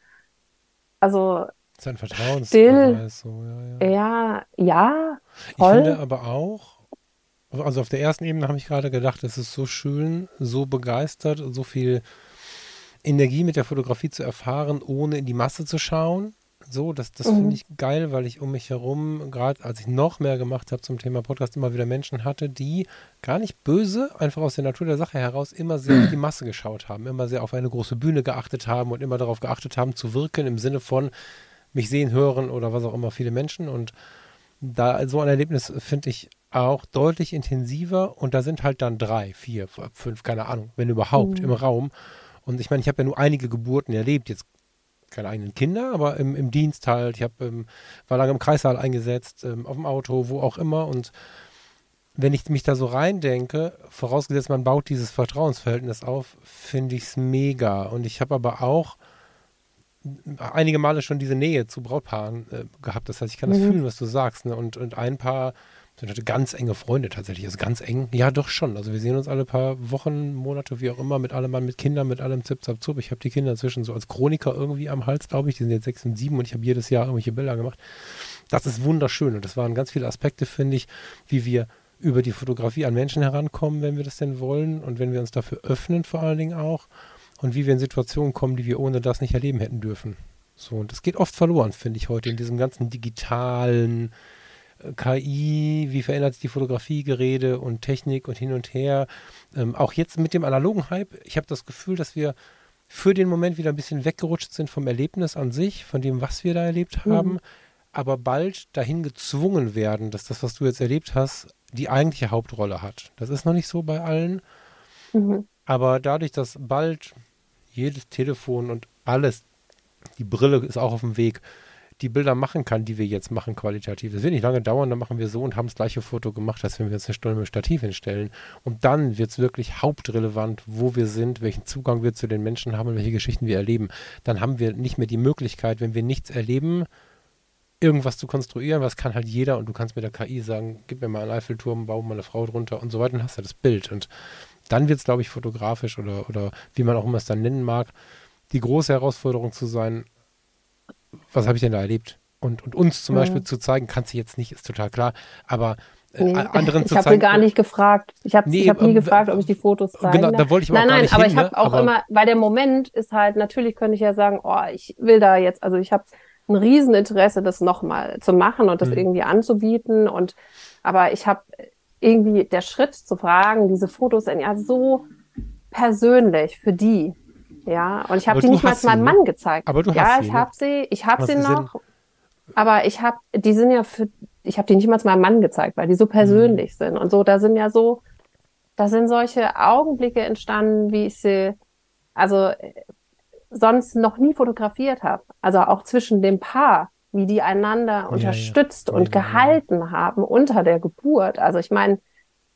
also sein Vertrauen still. So, ja, ja. ja, ja voll. Ich finde aber auch, also auf der ersten Ebene habe ich gerade gedacht, es ist so schön, so begeistert, so viel Energie mit der Fotografie zu erfahren, ohne in die Masse zu schauen. So, das, das mhm. finde ich geil, weil ich um mich herum, gerade als ich noch mehr gemacht habe zum Thema Podcast, immer wieder Menschen hatte, die gar nicht böse, einfach aus der Natur der Sache heraus, immer sehr auf die Masse geschaut haben, immer sehr auf eine große Bühne geachtet haben und immer darauf geachtet haben, zu wirken im Sinne von mich sehen, hören oder was auch immer viele Menschen. Und da so ein Erlebnis finde ich auch deutlich intensiver und da sind halt dann drei, vier, fünf, keine Ahnung, wenn überhaupt, mhm. im Raum. Und ich meine, ich habe ja nur einige Geburten erlebt, jetzt keine eigenen Kinder, aber im, im Dienst halt. Ich hab, ähm, war lange im Kreissaal eingesetzt, ähm, auf dem Auto, wo auch immer. Und wenn ich mich da so reindenke, vorausgesetzt man baut dieses Vertrauensverhältnis auf, finde ich es mega. Und ich habe aber auch einige Male schon diese Nähe zu Brautpaaren äh, gehabt. Das heißt, ich kann mhm. das fühlen, was du sagst. Ne? Und, und ein paar sind heute ganz enge Freunde tatsächlich. Also ganz eng. Ja, doch schon. Also wir sehen uns alle paar Wochen, Monate, wie auch immer, mit allem Mann, mit Kindern, mit allem Zip, Zap, Zup. Ich habe die Kinder inzwischen so als Chroniker irgendwie am Hals, glaube ich. Die sind jetzt sechs und sieben und ich habe jedes Jahr irgendwelche Bilder gemacht. Das ist wunderschön und das waren ganz viele Aspekte, finde ich, wie wir über die Fotografie an Menschen herankommen, wenn wir das denn wollen und wenn wir uns dafür öffnen vor allen Dingen auch und wie wir in Situationen kommen, die wir ohne das nicht erleben hätten dürfen. So, und das geht oft verloren, finde ich heute in diesem ganzen digitalen, KI, wie verändert sich die Fotografiegerede und Technik und hin und her. Ähm, auch jetzt mit dem analogen Hype, ich habe das Gefühl, dass wir für den Moment wieder ein bisschen weggerutscht sind vom Erlebnis an sich, von dem, was wir da erlebt mhm. haben, mhm. aber bald dahin gezwungen werden, dass das, was du jetzt erlebt hast, die eigentliche Hauptrolle hat. Das ist noch nicht so bei allen, mhm. aber dadurch, dass bald jedes Telefon und alles, die Brille ist auch auf dem Weg, die Bilder machen kann, die wir jetzt machen, qualitativ. Das wird nicht lange dauern, dann machen wir so und haben das gleiche Foto gemacht, als wenn wir uns eine Stunde mit Stativ hinstellen. Und dann wird es wirklich hauptrelevant, wo wir sind, welchen Zugang wir zu den Menschen haben und welche Geschichten wir erleben. Dann haben wir nicht mehr die Möglichkeit, wenn wir nichts erleben, irgendwas zu konstruieren, was kann halt jeder und du kannst mit der KI sagen, gib mir mal einen Eiffelturm, bau mal eine Frau drunter und so weiter, dann hast du das Bild. Und dann wird es, glaube ich, fotografisch oder, oder wie man auch immer es dann nennen mag, die große Herausforderung zu sein, was habe ich denn da erlebt? Und, und uns zum mhm. Beispiel zu zeigen, kannst du jetzt nicht, ist total klar. Aber äh, nee, anderen zu ich habe gar nicht gefragt. Ich habe nee, hab nie äh, gefragt, ob ich die Fotos zeige. Genau, da wollte ich Nein, nein, aber hin, ich habe ne? auch immer, weil der Moment ist halt, natürlich könnte ich ja sagen, oh, ich will da jetzt, also ich habe ein Rieseninteresse, das nochmal zu machen und das mhm. irgendwie anzubieten. Und aber ich habe irgendwie der Schritt zu fragen, diese Fotos sind ja so persönlich für die. Ja, und ich habe die nicht mal meinem ne? Mann gezeigt. Aber du ja, hast sie. Ja, ich habe sie, ich habe sie noch. Sind? Aber ich habe, die sind ja für, ich habe die nicht mal meinem Mann gezeigt, weil die so persönlich mhm. sind und so. Da sind ja so, da sind solche Augenblicke entstanden, wie ich sie, also sonst noch nie fotografiert habe. Also auch zwischen dem Paar, wie die einander unterstützt ja, ja. und gehalten haben unter der Geburt. Also ich meine,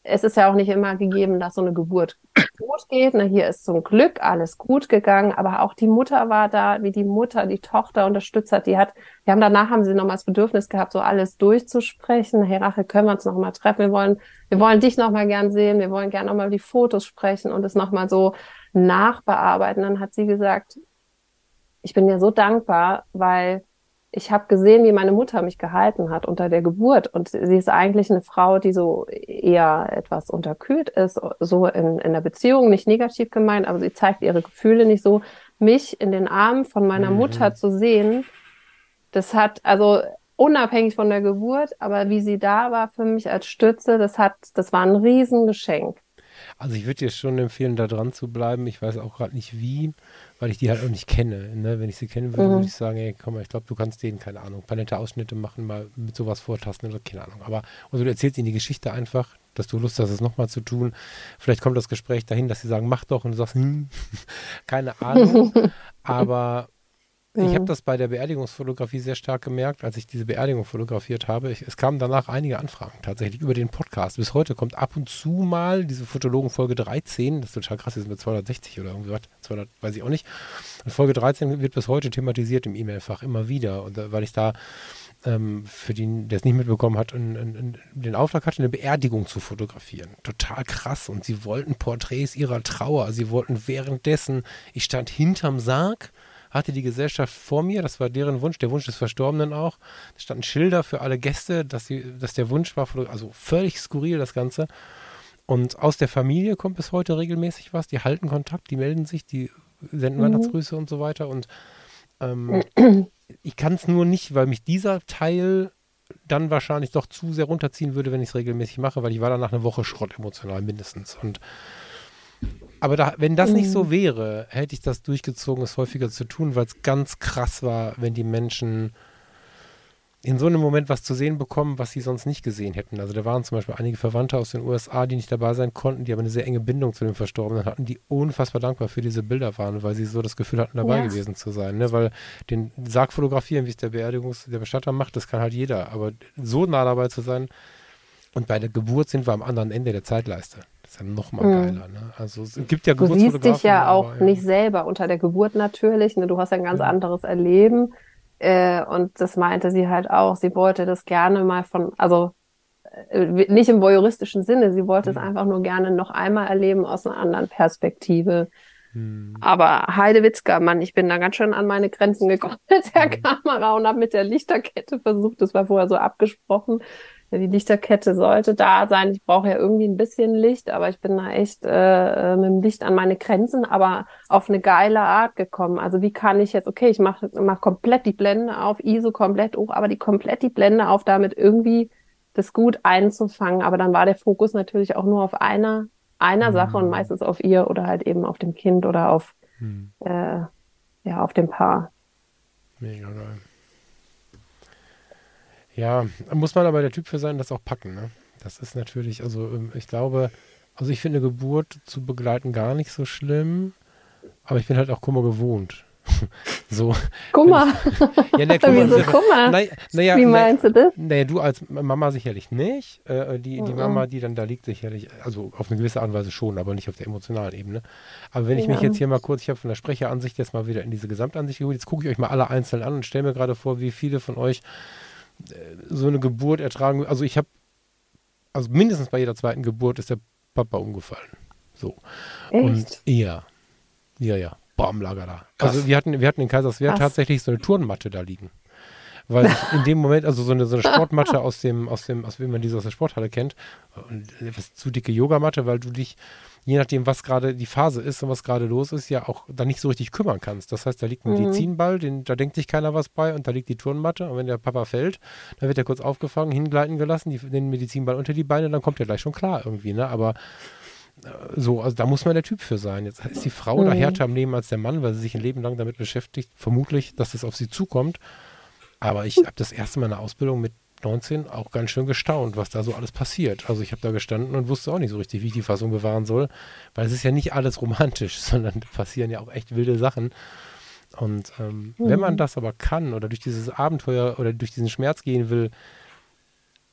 es ist ja auch nicht immer gegeben, dass so eine Geburt gut geht. Na, hier ist zum Glück alles gut gegangen, aber auch die Mutter war da, wie die Mutter die Tochter unterstützt hat. Die hat, wir haben danach haben sie nochmal das Bedürfnis gehabt, so alles durchzusprechen. Hey Rache, können wir uns nochmal treffen? Wir wollen, wir wollen dich nochmal gern sehen. Wir wollen gern nochmal die Fotos sprechen und es nochmal so nachbearbeiten. Dann hat sie gesagt, ich bin dir so dankbar, weil ich habe gesehen, wie meine Mutter mich gehalten hat unter der Geburt. Und sie ist eigentlich eine Frau, die so eher etwas unterkühlt ist, so in, in der Beziehung, nicht negativ gemeint, aber sie zeigt ihre Gefühle nicht so. Mich in den Armen von meiner mhm. Mutter zu sehen, das hat, also unabhängig von der Geburt, aber wie sie da war für mich als Stütze, das hat, das war ein Riesengeschenk. Also ich würde dir schon empfehlen, da dran zu bleiben. Ich weiß auch gerade nicht wie, weil ich die halt auch nicht kenne. Ne? Wenn ich sie kennen würde, mhm. würde ich sagen, ey, komm mal, ich glaube, du kannst denen, keine Ahnung, ein paar nette Ausschnitte machen, mal mit sowas vortasten oder keine Ahnung. Aber also du erzählst ihnen die Geschichte einfach, dass du Lust hast, es nochmal zu tun. Vielleicht kommt das Gespräch dahin, dass sie sagen, mach doch und du sagst, hm, keine Ahnung. Aber ich habe mhm. das bei der Beerdigungsfotografie sehr stark gemerkt, als ich diese Beerdigung fotografiert habe. Ich, es kamen danach einige Anfragen tatsächlich über den Podcast. Bis heute kommt ab und zu mal diese Fotologen Folge 13. Das ist total krass, die sind mit 260 oder irgendwie was, 200, weiß ich auch nicht. Und Folge 13 wird bis heute thematisiert im E-Mail-Fach immer wieder. Und weil ich da ähm, für den, der es nicht mitbekommen hat, in, in, in den Auftrag hatte, eine Beerdigung zu fotografieren. Total krass. Und sie wollten Porträts ihrer Trauer. Sie wollten währenddessen, ich stand hinterm Sarg hatte die Gesellschaft vor mir, das war deren Wunsch, der Wunsch des Verstorbenen auch. Da standen Schilder für alle Gäste, dass, sie, dass der Wunsch war, also völlig skurril das Ganze. Und aus der Familie kommt bis heute regelmäßig was. Die halten Kontakt, die melden sich, die senden mhm. Weihnachtsgrüße und so weiter. Und ähm, ich kann es nur nicht, weil mich dieser Teil dann wahrscheinlich doch zu sehr runterziehen würde, wenn ich es regelmäßig mache, weil ich war dann nach einer Woche Schrott emotional mindestens. Und aber da, wenn das nicht so mhm. wäre, hätte ich das durchgezogen, es häufiger zu tun, weil es ganz krass war, wenn die Menschen in so einem Moment was zu sehen bekommen, was sie sonst nicht gesehen hätten. Also da waren zum Beispiel einige Verwandte aus den USA, die nicht dabei sein konnten, die aber eine sehr enge Bindung zu dem Verstorbenen hatten, die unfassbar dankbar für diese Bilder waren, weil sie so das Gefühl hatten, dabei ja. gewesen zu sein. Ne? Weil den Sarg fotografieren, wie es der Beerdigungs-, der Bestatter macht, das kann halt jeder. Aber so nah dabei zu sein und bei der Geburt sind wir am anderen Ende der Zeitleiste. Das ist ja noch mal mhm. geiler. Ne? Also es gibt ja Du siehst dich ja auch aber, ja. nicht selber unter der Geburt natürlich. Ne? Du hast ja ein ganz ja. anderes Erleben. Äh, und das meinte sie halt auch. Sie wollte das gerne mal von, also äh, nicht im voyeuristischen Sinne. Sie wollte mhm. es einfach nur gerne noch einmal erleben aus einer anderen Perspektive. Mhm. Aber Heidewitzka, Mann, ich bin da ganz schön an meine Grenzen gekommen mit der mhm. Kamera und habe mit der Lichterkette versucht, das war vorher so abgesprochen, die Lichterkette sollte da sein. Ich brauche ja irgendwie ein bisschen Licht, aber ich bin da echt äh, mit dem Licht an meine Grenzen, aber auf eine geile Art gekommen. Also wie kann ich jetzt, okay, ich mache mach komplett die Blende auf, ISO komplett hoch, aber die komplett die Blende auf, damit irgendwie das gut einzufangen. Aber dann war der Fokus natürlich auch nur auf einer, einer mhm. Sache und meistens auf ihr oder halt eben auf dem Kind oder auf, mhm. äh, ja, auf dem Paar. Mega geil. Ja, muss man aber der Typ für sein, das auch packen, ne? Das ist natürlich, also ähm, ich glaube, also ich finde Geburt zu begleiten gar nicht so schlimm, aber ich bin halt auch Kummer gewohnt. so. Kummer? ja, ne, Kummer Wieso Kummer? Na, na ja, Wie meinst na, du das? Naja, du als Mama sicherlich nicht. Äh, die, die Mama, die dann da liegt, sicherlich, also auf eine gewisse Art und Weise schon, aber nicht auf der emotionalen Ebene. Aber wenn ich ja. mich jetzt hier mal kurz, ich habe von der Sprecheransicht jetzt mal wieder in diese Gesamtansicht geholt, jetzt gucke ich euch mal alle einzeln an und stelle mir gerade vor, wie viele von euch so eine Geburt ertragen. Also ich habe, also mindestens bei jeder zweiten Geburt ist der Papa umgefallen. So. Echt? Und ja, ja, ja, Baumlager da. Krass. Also wir hatten, wir hatten in Kaiserswerth Krass. tatsächlich so eine Turnmatte da liegen. weil in dem Moment, also so eine, so eine Sportmatte aus dem, aus dem, aus wie man diese aus der Sporthalle kennt, etwas zu dicke Yogamatte, weil du dich, je nachdem, was gerade die Phase ist und was gerade los ist, ja auch da nicht so richtig kümmern kannst. Das heißt, da liegt ein mhm. Medizinball, den, da denkt sich keiner was bei und da liegt die Turnmatte und wenn der Papa fällt, dann wird er kurz aufgefangen, hingleiten gelassen, die, den Medizinball unter die Beine, dann kommt er gleich schon klar irgendwie, ne? Aber so, also da muss man der Typ für sein. Jetzt ist die Frau mhm. da härter am Leben als der Mann, weil sie sich ein Leben lang damit beschäftigt, vermutlich, dass das auf sie zukommt. Aber ich habe das erste Mal eine Ausbildung mit 19 auch ganz schön gestaunt, was da so alles passiert. Also ich habe da gestanden und wusste auch nicht so richtig, wie ich die Fassung bewahren soll, weil es ist ja nicht alles romantisch, sondern passieren ja auch echt wilde Sachen. Und ähm, mhm. wenn man mhm. das aber kann oder durch dieses Abenteuer oder durch diesen Schmerz gehen will,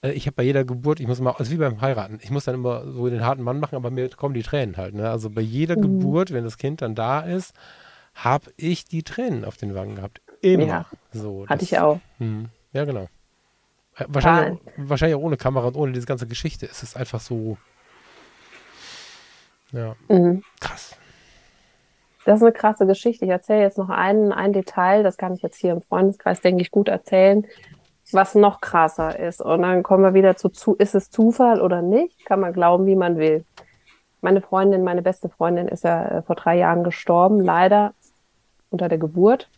äh, ich habe bei jeder Geburt, ich muss mal, also wie beim Heiraten, ich muss dann immer so den harten Mann machen, aber mir kommen die Tränen halt. Ne? Also bei jeder mhm. Geburt, wenn das Kind dann da ist, habe ich die Tränen auf den Wangen gehabt. Immer. Ja, so, hatte das, ich auch. Mh, ja, genau. Wahrscheinlich, auch, wahrscheinlich auch ohne Kamera und ohne diese ganze Geschichte. Es ist einfach so. Ja. Mhm. Krass. Das ist eine krasse Geschichte. Ich erzähle jetzt noch ein, ein Detail, das kann ich jetzt hier im Freundeskreis, denke ich, gut erzählen was noch krasser ist. Und dann kommen wir wieder zu, zu, ist es Zufall oder nicht? Kann man glauben, wie man will. Meine Freundin, meine beste Freundin ist ja äh, vor drei Jahren gestorben, leider unter der Geburt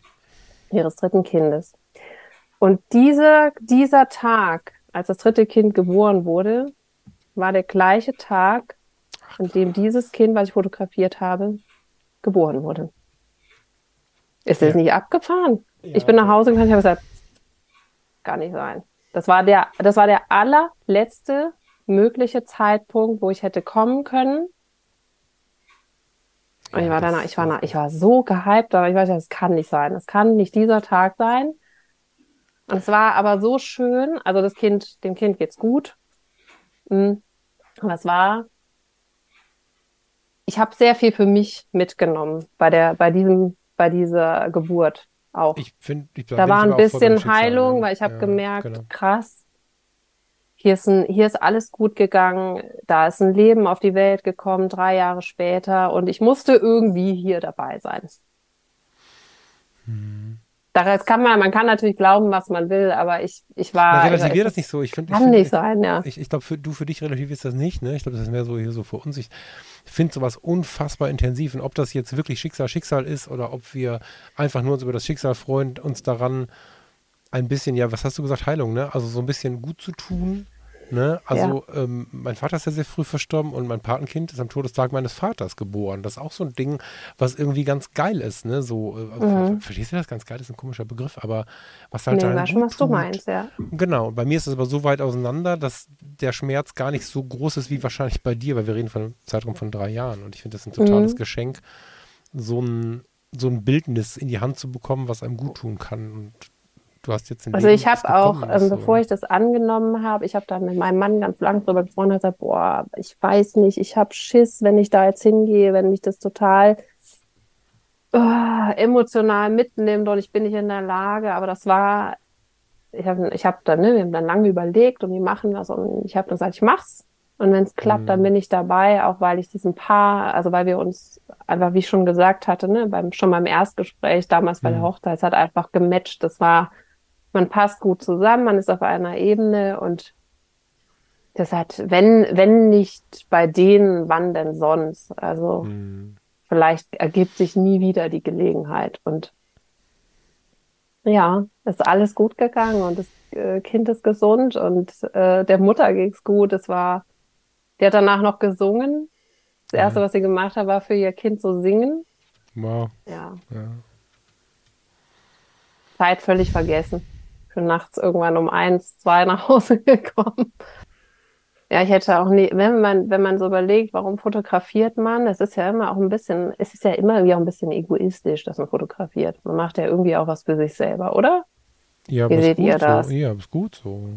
ihres dritten Kindes. Und dieser, dieser Tag, als das dritte Kind geboren wurde, war der gleiche Tag, an dem dieses Kind, was ich fotografiert habe, geboren wurde. Ist das ja. nicht abgefahren? Ja, ich bin nach Hause gegangen und habe gesagt, gar nicht sein. Das war der, das war der allerletzte mögliche Zeitpunkt, wo ich hätte kommen können. Und ich war danach, ich war, ich war so gehypt, aber ich weiß ja, das kann nicht sein. Das kann nicht dieser Tag sein. Und es war aber so schön. Also das Kind, dem Kind geht's gut. Mhm. Es war, ich habe sehr viel für mich mitgenommen bei der, bei diesem, bei dieser Geburt auch. Ich finde, da war ein bisschen Heilung, weil ich habe ja, gemerkt, genau. krass, hier ist, ein, hier ist alles gut gegangen, da ist ein Leben auf die Welt gekommen, drei Jahre später und ich musste irgendwie hier dabei sein. Hm. Daraus kann man, man kann natürlich glauben, was man will, aber ich, ich war. Na, relativier das nicht so. Ich finde, kann ich find, nicht sein, ja. Ich, ich glaube, du für dich relativierst das nicht, ne? Ich glaube, das ist mehr so hier so für uns. Ich finde sowas unfassbar intensiv. Und ob das jetzt wirklich Schicksal, Schicksal ist oder ob wir einfach nur uns über das Schicksal freuen, uns daran ein bisschen, ja, was hast du gesagt, Heilung, ne? Also so ein bisschen gut zu tun Ne? Also ja. ähm, mein Vater ist ja sehr früh verstorben und mein Patenkind ist am Todestag meines Vaters geboren. Das ist auch so ein Ding, was irgendwie ganz geil ist. Ne? So, äh, also, mhm. Verstehst du das? Ganz geil ist ein komischer Begriff, aber was halt nee, dann schon, was tut. du meinst, ja. Genau. Bei mir ist es aber so weit auseinander, dass der Schmerz gar nicht so groß ist wie wahrscheinlich bei dir, weil wir reden von einem Zeitraum von drei Jahren und ich finde das ein totales mhm. Geschenk, so ein so ein Bildnis in die Hand zu bekommen, was einem gut tun kann. Und Du hast jetzt Also ich habe auch, ähm, bevor ich das angenommen habe, ich habe dann mit meinem Mann ganz lang drüber gesprochen und gesagt, boah, ich weiß nicht, ich habe Schiss, wenn ich da jetzt hingehe, wenn mich das total oh, emotional mitnimmt und ich bin nicht in der Lage. Aber das war, ich habe ich hab dann, ne, wir haben dann lange überlegt und wie machen das und ich habe dann gesagt, ich mach's. Und wenn es klappt, mhm. dann bin ich dabei, auch weil ich diesem Paar, also weil wir uns einfach, wie ich schon gesagt hatte, ne, beim, schon beim Erstgespräch damals bei mhm. der Hochzeit, es hat einfach gematcht. Das war man passt gut zusammen, man ist auf einer Ebene und das hat, wenn, wenn nicht bei denen, wann denn sonst? Also mhm. vielleicht ergibt sich nie wieder die Gelegenheit. Und ja, ist alles gut gegangen und das äh, Kind ist gesund und äh, der Mutter ging's gut. Es war, die hat danach noch gesungen. Das erste, was sie gemacht hat, war für ihr Kind so singen. Wow. Ja. ja. Zeit völlig vergessen bin nachts irgendwann um eins, zwei nach Hause gekommen. Ja, ich hätte auch nie, wenn man, wenn man so überlegt, warum fotografiert man, es ist ja immer auch ein bisschen, es ist ja immer irgendwie auch ein bisschen egoistisch, dass man fotografiert. Man macht ja irgendwie auch was für sich selber, oder? Ja, Wie seht ihr das? So. Ja, ist gut so.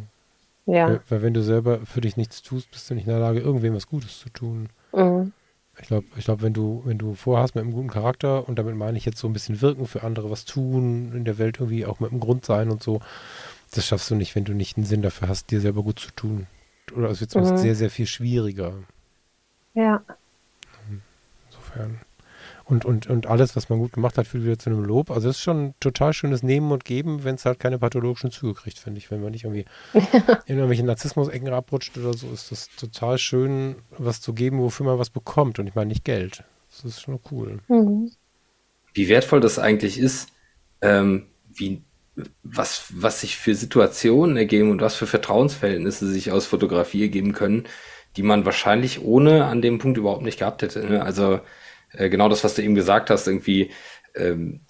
Ja. Weil, weil, wenn du selber für dich nichts tust, bist du nicht in der Lage, irgendwem was Gutes zu tun. Mhm. Ich glaube, ich glaub, wenn du, wenn du vorhast mit einem guten Charakter, und damit meine ich jetzt so ein bisschen wirken für andere, was tun, in der Welt irgendwie auch mit einem Grund sein und so, das schaffst du nicht, wenn du nicht einen Sinn dafür hast, dir selber gut zu tun. Oder es wird mhm. sehr, sehr viel schwieriger. Ja. Insofern. Und, und, und alles, was man gut gemacht hat, führt wieder zu einem Lob. Also es ist schon ein total schönes Nehmen und Geben, wenn es halt keine pathologischen Züge kriegt, finde ich. Wenn man nicht irgendwie in irgendwelche Narzissmus-Ecken abrutscht oder so, ist das total schön, was zu geben, wofür man was bekommt. Und ich meine nicht Geld. Das ist schon cool. Mhm. Wie wertvoll das eigentlich ist, ähm, wie, was, was sich für Situationen ergeben und was für Vertrauensverhältnisse sich aus Fotografie ergeben können, die man wahrscheinlich ohne an dem Punkt überhaupt nicht gehabt hätte. Ne? Also äh, genau das, was du eben gesagt hast, irgendwie, ähm,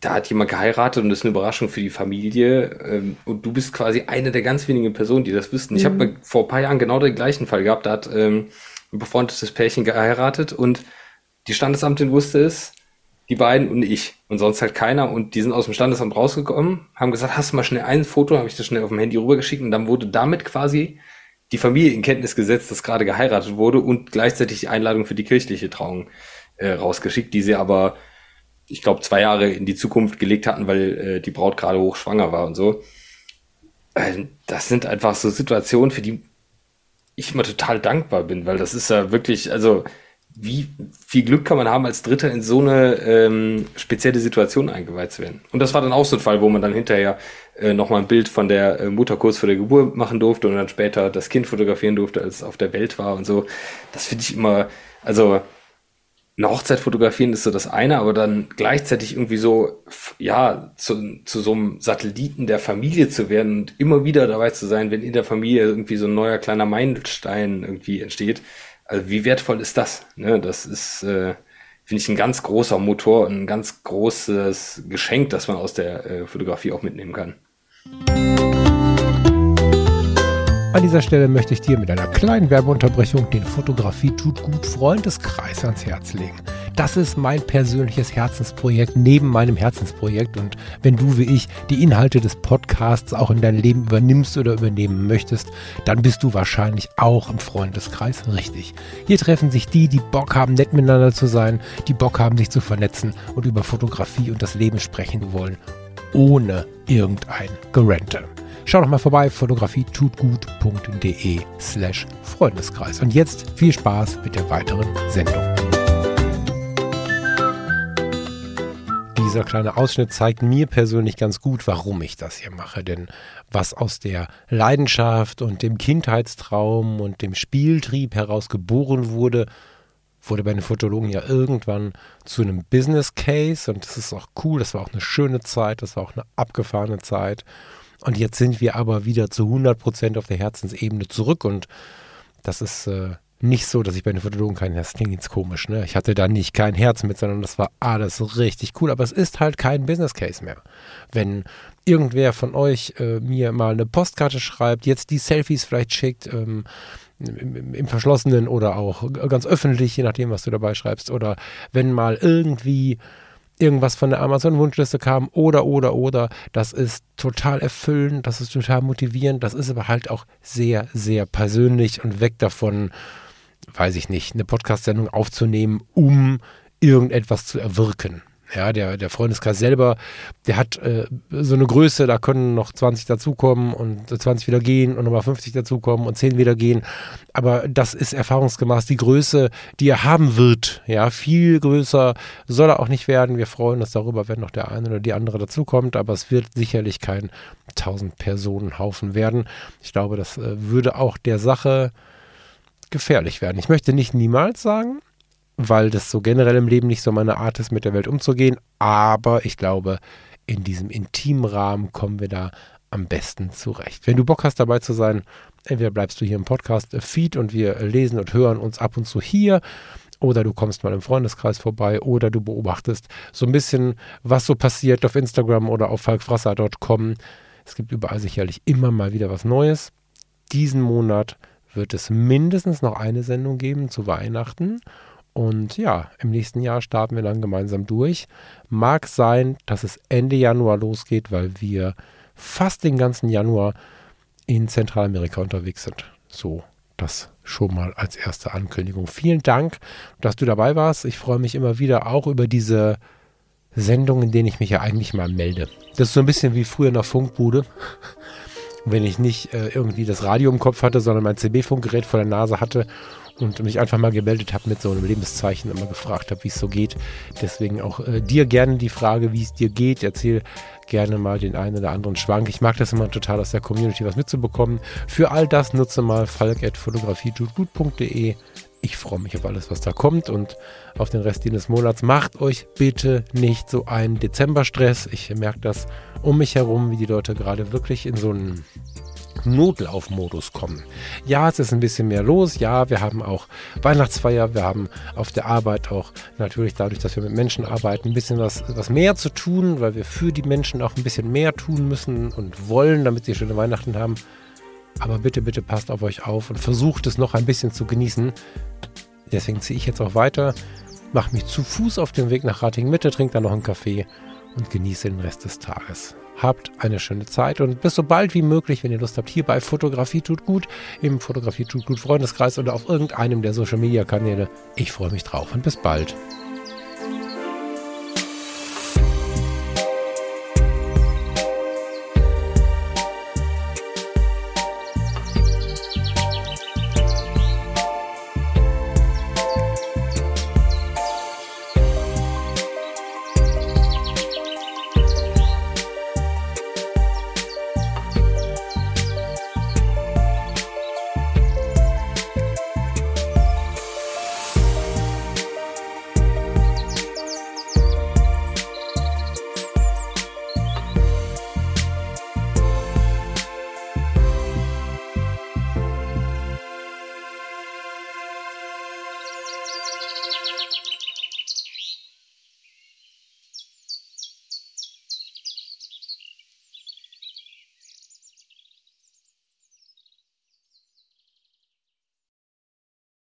da hat jemand geheiratet und das ist eine Überraschung für die Familie ähm, und du bist quasi eine der ganz wenigen Personen, die das wüssten. Mhm. Ich habe vor ein paar Jahren genau den gleichen Fall gehabt, da hat ähm, ein befreundetes Pärchen geheiratet und die Standesamtin wusste es, die beiden und ich und sonst halt keiner und die sind aus dem Standesamt rausgekommen, haben gesagt, hast du mal schnell ein Foto, habe ich das schnell auf dem Handy rübergeschickt und dann wurde damit quasi die Familie in Kenntnis gesetzt, dass gerade geheiratet wurde und gleichzeitig die Einladung für die kirchliche Trauung äh, rausgeschickt, die sie aber, ich glaube, zwei Jahre in die Zukunft gelegt hatten, weil äh, die Braut gerade hochschwanger war und so. Äh, das sind einfach so Situationen, für die ich immer total dankbar bin, weil das ist ja wirklich, also wie viel Glück kann man haben, als Dritter in so eine ähm, spezielle Situation eingeweiht zu werden. Und das war dann auch so ein Fall, wo man dann hinterher äh, nochmal ein Bild von der äh, Mutter kurz vor der Geburt machen durfte und dann später das Kind fotografieren durfte, als es auf der Welt war und so. Das finde ich immer, also eine Hochzeit fotografieren ist so das eine, aber dann gleichzeitig irgendwie so, ja, zu, zu so einem Satelliten der Familie zu werden und immer wieder dabei zu sein, wenn in der Familie irgendwie so ein neuer kleiner Meilenstein irgendwie entsteht. Also wie wertvoll ist das? Ne? Das ist, äh, finde ich, ein ganz großer Motor, ein ganz großes Geschenk, das man aus der äh, Fotografie auch mitnehmen kann. An dieser Stelle möchte ich dir mit einer kleinen Werbeunterbrechung den Fotografie tut gut Freundeskreis ans Herz legen. Das ist mein persönliches Herzensprojekt neben meinem Herzensprojekt und wenn du wie ich die Inhalte des Podcasts auch in dein Leben übernimmst oder übernehmen möchtest, dann bist du wahrscheinlich auch im Freundeskreis richtig. Hier treffen sich die, die Bock haben, nett miteinander zu sein, die Bock haben, sich zu vernetzen und über Fotografie und das Leben sprechen wollen, ohne irgendein Gerente. Schau doch mal vorbei, fotografietutgut.de slash Freundeskreis. Und jetzt viel Spaß mit der weiteren Sendung. Dieser kleine Ausschnitt zeigt mir persönlich ganz gut, warum ich das hier mache. Denn was aus der Leidenschaft und dem Kindheitstraum und dem Spieltrieb heraus geboren wurde, wurde bei den Fotologen ja irgendwann zu einem Business Case und das ist auch cool, das war auch eine schöne Zeit, das war auch eine abgefahrene Zeit und jetzt sind wir aber wieder zu 100 Prozent auf der Herzensebene zurück und das ist äh, nicht so, dass ich bei den Fotologen kein Herz, klingt jetzt komisch, ne? Ich hatte da nicht kein Herz mit, sondern das war alles richtig cool, aber es ist halt kein Business Case mehr. Wenn irgendwer von euch äh, mir mal eine Postkarte schreibt, jetzt die Selfies vielleicht schickt, ähm, im, im, Verschlossenen oder auch ganz öffentlich, je nachdem, was du dabei schreibst, oder wenn mal irgendwie irgendwas von der Amazon-Wunschliste kam oder, oder, oder. Das ist total erfüllend, das ist total motivierend, das ist aber halt auch sehr, sehr persönlich und weg davon, weiß ich nicht, eine Podcast-Sendung aufzunehmen, um irgendetwas zu erwirken. Ja, der, der Freundeskreis selber, der hat äh, so eine Größe, da können noch 20 dazukommen und 20 wieder gehen und nochmal 50 dazukommen und 10 wieder gehen. Aber das ist erfahrungsgemäß die Größe, die er haben wird. Ja, viel größer soll er auch nicht werden. Wir freuen uns darüber, wenn noch der eine oder die andere dazukommt, aber es wird sicherlich kein 1000 Personen Haufen werden. Ich glaube, das äh, würde auch der Sache gefährlich werden. Ich möchte nicht niemals sagen, weil das so generell im Leben nicht so meine Art ist, mit der Welt umzugehen. Aber ich glaube, in diesem intimen Rahmen kommen wir da am besten zurecht. Wenn du Bock hast, dabei zu sein, entweder bleibst du hier im Podcast-Feed und wir lesen und hören uns ab und zu hier oder du kommst mal im Freundeskreis vorbei oder du beobachtest so ein bisschen, was so passiert auf Instagram oder auf falkfrasser.com. Es gibt überall sicherlich immer mal wieder was Neues. Diesen Monat wird es mindestens noch eine Sendung geben zu Weihnachten und ja, im nächsten Jahr starten wir dann gemeinsam durch. Mag sein, dass es Ende Januar losgeht, weil wir fast den ganzen Januar in Zentralamerika unterwegs sind. So, das schon mal als erste Ankündigung. Vielen Dank, dass du dabei warst. Ich freue mich immer wieder auch über diese Sendungen, in denen ich mich ja eigentlich mal melde. Das ist so ein bisschen wie früher in der Funkbude. Wenn ich nicht äh, irgendwie das Radio im Kopf hatte, sondern mein CB-Funkgerät vor der Nase hatte und mich einfach mal gemeldet habe mit so einem Lebenszeichen, immer gefragt habe, wie es so geht. Deswegen auch äh, dir gerne die Frage, wie es dir geht. Erzähl gerne mal den einen oder anderen Schwank. Ich mag das immer total aus der Community was mitzubekommen. Für all das nutze mal falk.fotografietutgut.de. Ich freue mich auf alles, was da kommt und auf den Rest dieses Monats. Macht euch bitte nicht so einen Dezemberstress. Ich merke das um mich herum, wie die Leute gerade wirklich in so einen Notlaufmodus kommen. Ja, es ist ein bisschen mehr los. Ja, wir haben auch Weihnachtsfeier. Wir haben auf der Arbeit auch natürlich dadurch, dass wir mit Menschen arbeiten, ein bisschen was, was mehr zu tun, weil wir für die Menschen auch ein bisschen mehr tun müssen und wollen, damit sie schöne Weihnachten haben. Aber bitte, bitte passt auf euch auf und versucht es noch ein bisschen zu genießen. Deswegen ziehe ich jetzt auch weiter, mache mich zu Fuß auf den Weg nach Rating Mitte, trinke dann noch einen Kaffee und genieße den Rest des Tages. Habt eine schöne Zeit und bis so bald wie möglich, wenn ihr Lust habt, hier bei Fotografie tut gut, im Fotografie tut gut Freundeskreis oder auf irgendeinem der Social Media Kanäle. Ich freue mich drauf und bis bald.